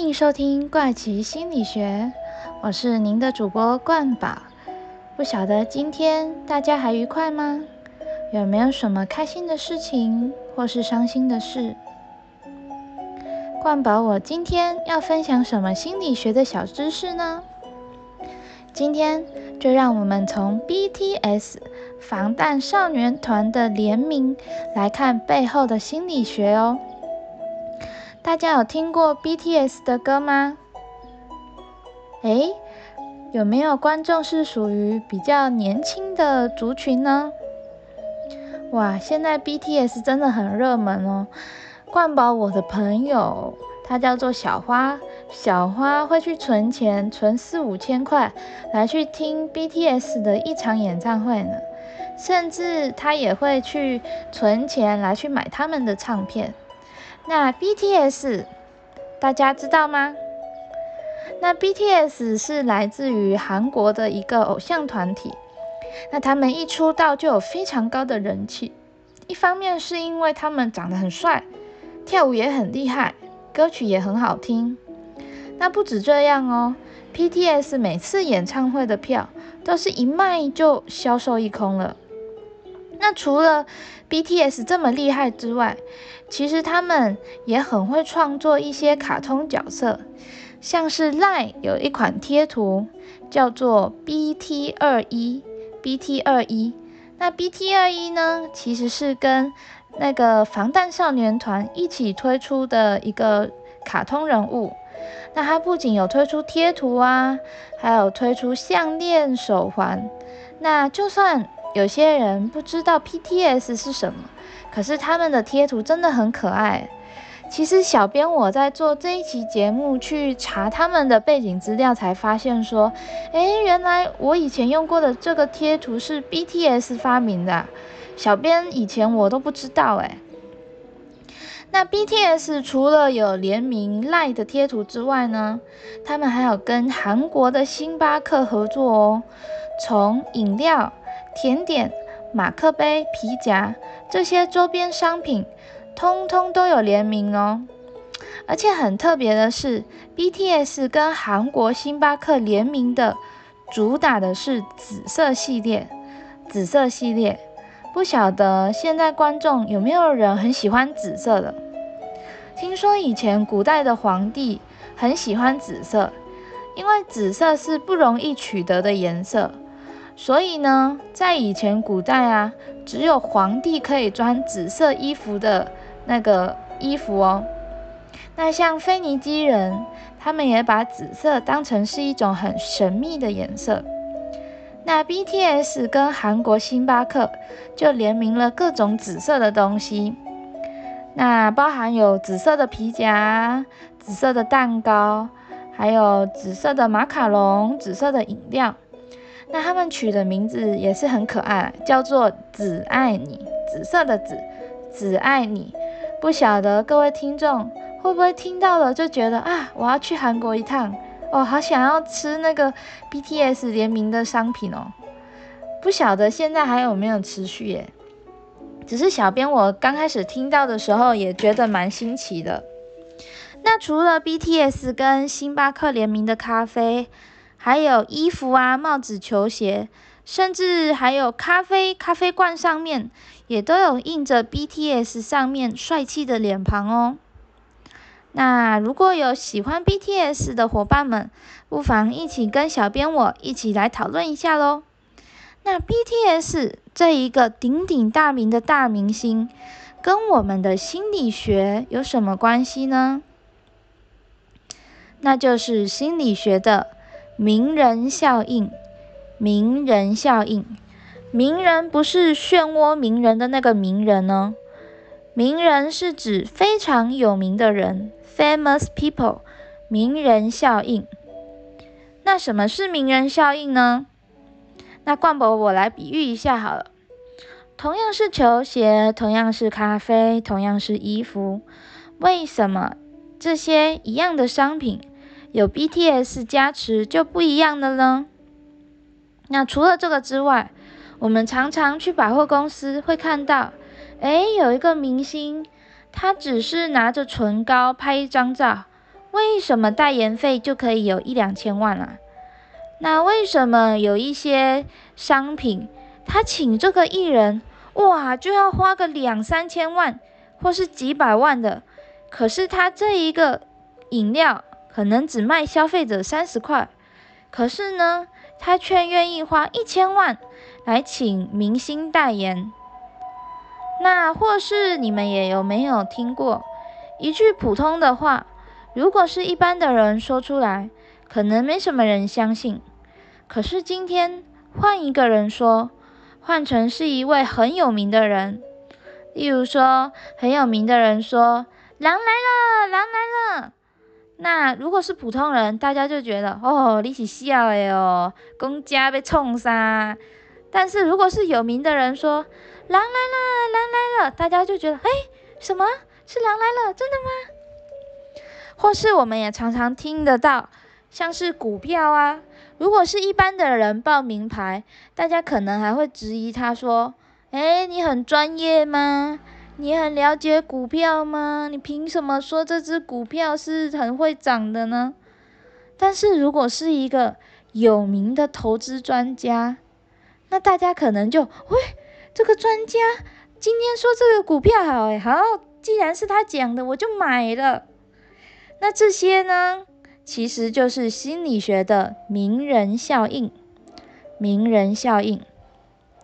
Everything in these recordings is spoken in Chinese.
欢迎收听怪奇心理学，我是您的主播冠宝。不晓得今天大家还愉快吗？有没有什么开心的事情或是伤心的事？冠宝，我今天要分享什么心理学的小知识呢？今天就让我们从 BTS 防弹少年团的联名来看背后的心理学哦。大家有听过 BTS 的歌吗？诶，有没有观众是属于比较年轻的族群呢？哇，现在 BTS 真的很热门哦。冠宝，我的朋友，他叫做小花，小花会去存钱，存四五千块来去听 BTS 的一场演唱会呢。甚至他也会去存钱来去买他们的唱片。那 BTS 大家知道吗？那 BTS 是来自于韩国的一个偶像团体。那他们一出道就有非常高的人气，一方面是因为他们长得很帅，跳舞也很厉害，歌曲也很好听。那不止这样哦，BTS 每次演唱会的票都是一卖就销售一空了。那除了 BTS 这么厉害之外，其实他们也很会创作一些卡通角色，像是 Lie 有一款贴图叫做 BT 二一。BT 二一，那 BT 二一呢？其实是跟那个防弹少年团一起推出的一个卡通人物。那它不仅有推出贴图啊，还有推出项链、手环。那就算有些人不知道 PTS 是什么，可是他们的贴图真的很可爱。其实，小编我在做这一期节目去查他们的背景资料，才发现说，哎，原来我以前用过的这个贴图是 BTS 发明的。小编以前我都不知道哎。那 BTS 除了有联名 LINE 的贴图之外呢，他们还有跟韩国的星巴克合作哦，从饮料、甜点、马克杯、皮夹这些周边商品。通通都有联名哦，而且很特别的是，BTS 跟韩国星巴克联名的，主打的是紫色系列。紫色系列，不晓得现在观众有没有人很喜欢紫色的？听说以前古代的皇帝很喜欢紫色，因为紫色是不容易取得的颜色，所以呢，在以前古代啊，只有皇帝可以穿紫色衣服的。那个衣服哦，那像腓尼基人，他们也把紫色当成是一种很神秘的颜色。那 BTS 跟韩国星巴克就联名了各种紫色的东西，那包含有紫色的皮夹、紫色的蛋糕，还有紫色的马卡龙、紫色的饮料。那他们取的名字也是很可爱，叫做“紫爱你”，紫色的“紫”，紫爱你。不晓得各位听众会不会听到了就觉得啊，我要去韩国一趟哦，好想要吃那个 BTS 联名的商品哦。不晓得现在还有没有持续耶？只是小编我刚开始听到的时候也觉得蛮新奇的。那除了 BTS 跟星巴克联名的咖啡，还有衣服啊、帽子、球鞋。甚至还有咖啡咖啡罐上面也都有印着 BTS 上面帅气的脸庞哦。那如果有喜欢 BTS 的伙伴们，不妨一起跟小编我一起来讨论一下喽。那 BTS 这一个鼎鼎大名的大明星，跟我们的心理学有什么关系呢？那就是心理学的名人效应。名人效应，名人不是漩涡名人的那个名人呢？名人是指非常有名的人，famous people。名人效应，那什么是名人效应呢？那冠博我来比喻一下好了。同样是球鞋，同样是咖啡，同样是衣服，为什么这些一样的商品有 BTS 加持就不一样的呢？那除了这个之外，我们常常去百货公司会看到，哎，有一个明星，他只是拿着唇膏拍一张照，为什么代言费就可以有一两千万啊？那为什么有一些商品，他请这个艺人，哇，就要花个两三千万，或是几百万的？可是他这一个饮料可能只卖消费者三十块，可是呢，他却愿意花一千万来请明星代言。那或是你们也有没有听过一句普通的话？如果是一般的人说出来，可能没什么人相信。可是今天换一个人说，换成是一位很有名的人，例如说很有名的人说“狼来了，狼来了”，那如果是普通人，大家就觉得哦，你起笑的哦，公家被冲杀。但是如果是有名的人说“狼来了，狼来了”，大家就觉得哎，什么是狼来了？真的吗？或是我们也常常听得到，像是股票啊。如果是一般的人报名牌，大家可能还会质疑他说：“哎，你很专业吗？你很了解股票吗？你凭什么说这只股票是很会涨的呢？”但是如果是一个有名的投资专家，那大家可能就：“喂，这个专家今天说这个股票好，哎，好，既然是他讲的，我就买了。”那这些呢？其实就是心理学的名人效应。名人效应，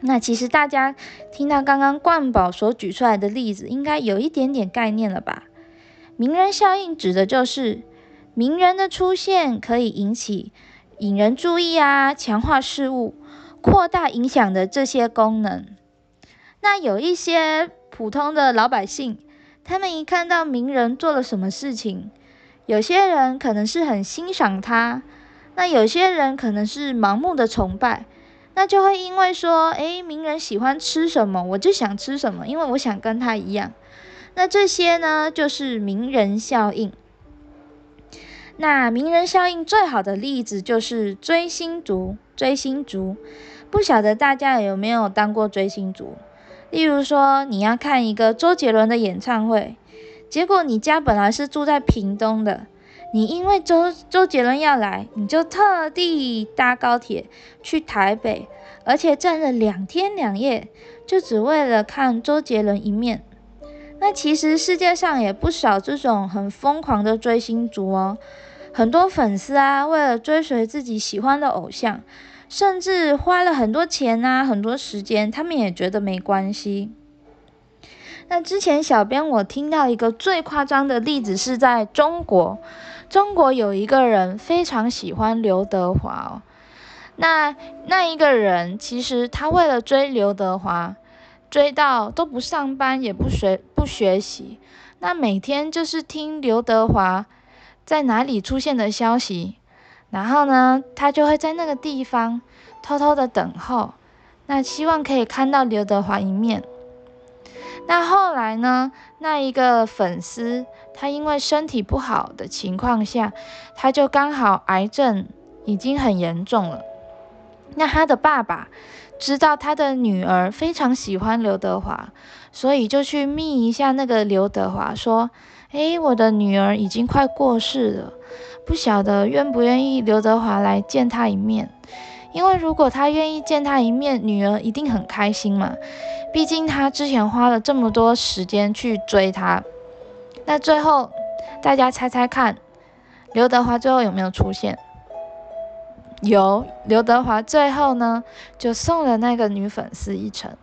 那其实大家听到刚刚冠宝所举出来的例子，应该有一点点概念了吧？名人效应指的就是名人的出现可以引起引人注意啊，强化事物，扩大影响的这些功能。那有一些普通的老百姓，他们一看到名人做了什么事情，有些人可能是很欣赏他，那有些人可能是盲目的崇拜，那就会因为说，诶，名人喜欢吃什么，我就想吃什么，因为我想跟他一样。那这些呢，就是名人效应。那名人效应最好的例子就是追星族，追星族，不晓得大家有没有当过追星族？例如说，你要看一个周杰伦的演唱会。结果你家本来是住在屏东的，你因为周周杰伦要来，你就特地搭高铁去台北，而且站了两天两夜，就只为了看周杰伦一面。那其实世界上也不少这种很疯狂的追星族哦，很多粉丝啊，为了追随自己喜欢的偶像，甚至花了很多钱啊，很多时间，他们也觉得没关系。那之前小编我听到一个最夸张的例子是在中国，中国有一个人非常喜欢刘德华哦。那那一个人其实他为了追刘德华，追到都不上班也不学不学习，那每天就是听刘德华在哪里出现的消息，然后呢，他就会在那个地方偷偷的等候，那希望可以看到刘德华一面。那后来呢？那一个粉丝，他因为身体不好的情况下，他就刚好癌症已经很严重了。那他的爸爸知道他的女儿非常喜欢刘德华，所以就去密一下那个刘德华，说：“诶，我的女儿已经快过世了，不晓得愿不愿意刘德华来见他一面。”因为如果他愿意见他一面，女儿一定很开心嘛。毕竟他之前花了这么多时间去追她。那最后，大家猜猜看，刘德华最后有没有出现？有，刘德华最后呢就送了那个女粉丝一程。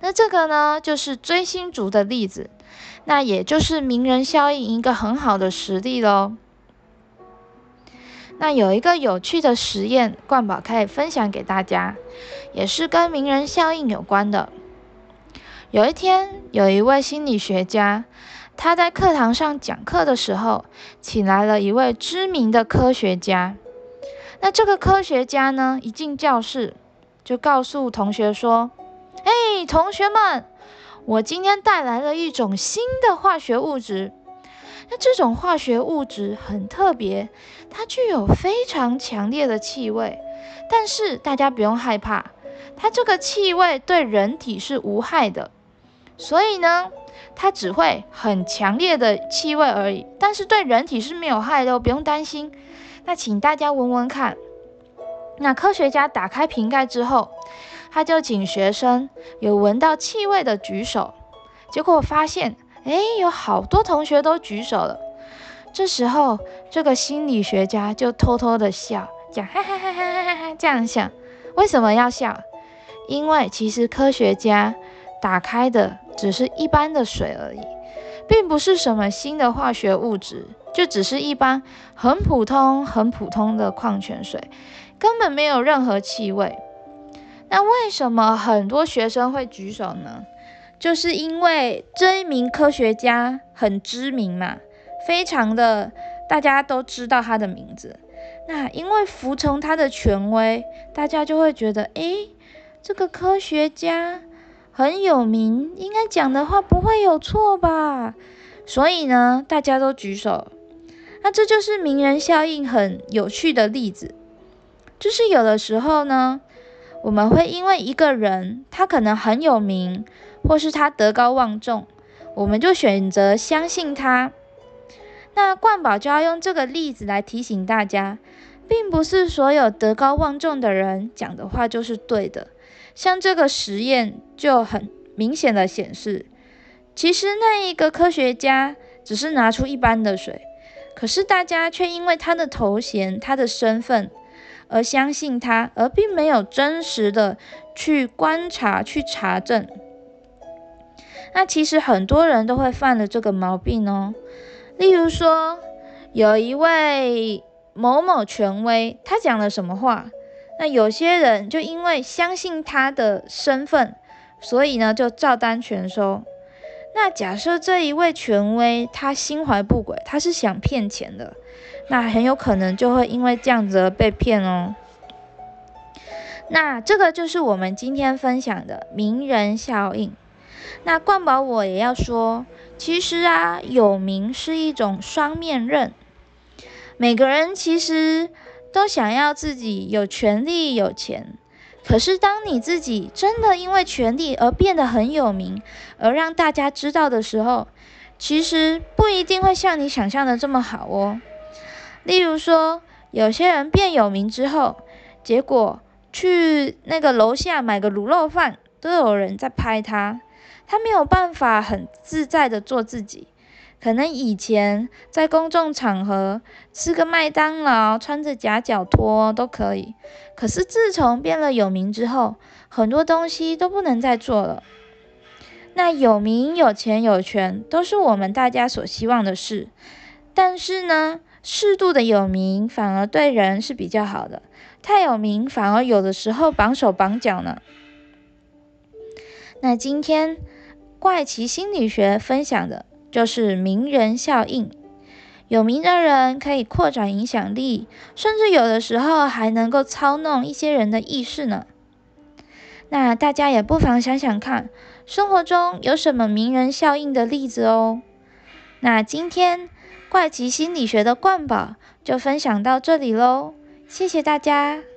那这个呢就是追星族的例子，那也就是名人效应一个很好的实例喽。那有一个有趣的实验，冠宝可以分享给大家，也是跟名人效应有关的。有一天，有一位心理学家，他在课堂上讲课的时候，请来了一位知名的科学家。那这个科学家呢，一进教室就告诉同学说：“哎，同学们，我今天带来了一种新的化学物质。”那这种化学物质很特别，它具有非常强烈的气味，但是大家不用害怕，它这个气味对人体是无害的。所以呢，它只会很强烈的气味而已，但是对人体是没有害的，不用担心。那请大家闻闻看。那科学家打开瓶盖之后，他就请学生有闻到气味的举手，结果发现，哎，有好多同学都举手了。这时候，这个心理学家就偷偷的笑，讲哈哈哈哈哈哈，这样想。为什么要笑？因为其实科学家打开的只是一般的水而已，并不是什么新的化学物质，就只是一般很普通、很普通的矿泉水。根本没有任何气味，那为什么很多学生会举手呢？就是因为这一名科学家很知名嘛，非常的大家都知道他的名字。那因为服从他的权威，大家就会觉得，诶，这个科学家很有名，应该讲的话不会有错吧？所以呢，大家都举手。那这就是名人效应很有趣的例子。就是有的时候呢，我们会因为一个人他可能很有名，或是他德高望重，我们就选择相信他。那冠宝就要用这个例子来提醒大家，并不是所有德高望重的人讲的话就是对的。像这个实验就很明显的显示，其实那一个科学家只是拿出一般的水，可是大家却因为他的头衔、他的身份。而相信他，而并没有真实的去观察、去查证。那其实很多人都会犯了这个毛病哦。例如说，有一位某某权威，他讲了什么话，那有些人就因为相信他的身份，所以呢就照单全收。那假设这一位权威他心怀不轨，他是想骗钱的。那很有可能就会因为这样子而被骗哦。那这个就是我们今天分享的名人效应。那冠宝我也要说，其实啊，有名是一种双面刃。每个人其实都想要自己有权利、有钱，可是当你自己真的因为权利而变得很有名，而让大家知道的时候，其实不一定会像你想象的这么好哦。例如说，有些人变有名之后，结果去那个楼下买个卤肉饭，都有人在拍他，他没有办法很自在的做自己。可能以前在公众场合吃个麦当劳，穿着夹脚拖都可以，可是自从变了有名之后，很多东西都不能再做了。那有名、有钱、有权，都是我们大家所希望的事，但是呢？适度的有名反而对人是比较好的，太有名反而有的时候绑手绑脚呢。那今天怪奇心理学分享的就是名人效应，有名的人可以扩展影响力，甚至有的时候还能够操弄一些人的意识呢。那大家也不妨想想看，生活中有什么名人效应的例子哦。那今天。怪奇心理学的冠宝就分享到这里喽，谢谢大家。